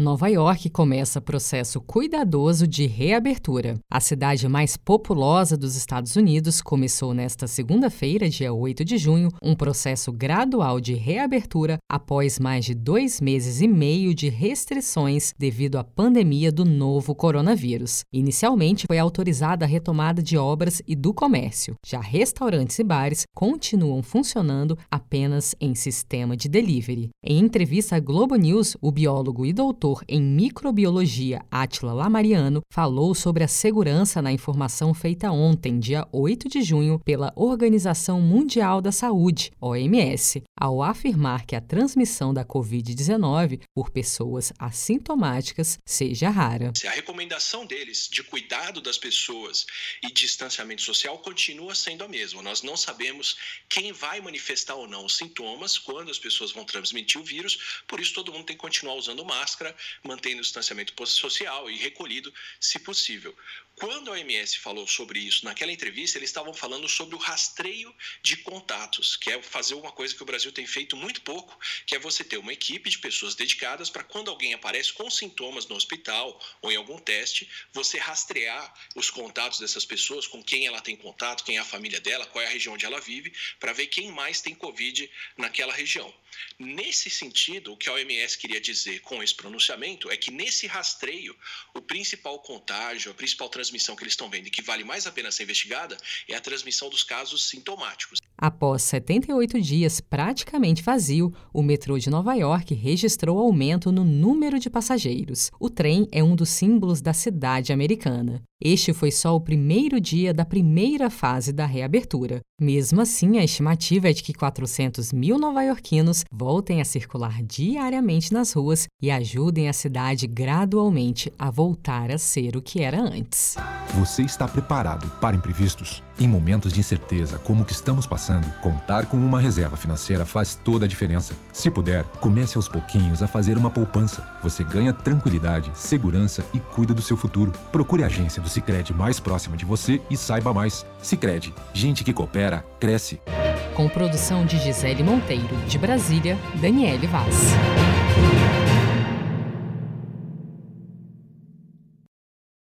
Nova York começa processo cuidadoso de reabertura. A cidade mais populosa dos Estados Unidos começou nesta segunda-feira, dia 8 de junho, um processo gradual de reabertura após mais de dois meses e meio de restrições devido à pandemia do novo coronavírus. Inicialmente, foi autorizada a retomada de obras e do comércio. Já restaurantes e bares continuam funcionando apenas em sistema de delivery. Em entrevista à Globo News, o biólogo e doutor doutor em microbiologia Atila Lamariano falou sobre a segurança na informação feita ontem, dia 8 de junho, pela Organização Mundial da Saúde, OMS, ao afirmar que a transmissão da Covid-19 por pessoas assintomáticas seja rara. A recomendação deles de cuidado das pessoas e distanciamento social continua sendo a mesma. Nós não sabemos quem vai manifestar ou não os sintomas, quando as pessoas vão transmitir o vírus, por isso todo mundo tem que continuar usando máscara, mantendo o distanciamento social e recolhido, se possível. Quando a OMS falou sobre isso naquela entrevista, eles estavam falando sobre o rastreio de contatos, que é fazer uma coisa que o Brasil tem feito muito pouco, que é você ter uma equipe de pessoas dedicadas para quando alguém aparece com sintomas no hospital ou em algum teste, você rastrear os contatos dessas pessoas, com quem ela tem contato, quem é a família dela, qual é a região onde ela vive, para ver quem mais tem Covid naquela região. Nesse sentido, o que a OMS queria dizer com esse pronunciamento é que nesse rastreio, o principal contágio, a principal transmissão que eles estão vendo e que vale mais a pena ser investigada é a transmissão dos casos sintomáticos. Após 78 dias praticamente vazio, o metrô de Nova York registrou aumento no número de passageiros. O trem é um dos símbolos da cidade americana. Este foi só o primeiro dia da primeira fase da reabertura. Mesmo assim, a estimativa é de que 400 mil nova-iorquinos voltem a circular diariamente nas ruas e ajudem a cidade gradualmente a voltar a ser o que era antes. Você está preparado para imprevistos? Em momentos de incerteza como o que estamos passando, contar com uma reserva financeira faz toda a diferença. Se puder, comece aos pouquinhos a fazer uma poupança. Você ganha tranquilidade, segurança e cuida do seu futuro. Procure a agência do Sicredi mais próxima de você e saiba mais. Sicredi, gente que coopera cresce. Com produção de Gisele Monteiro, de Brasília, Daniele Vaz.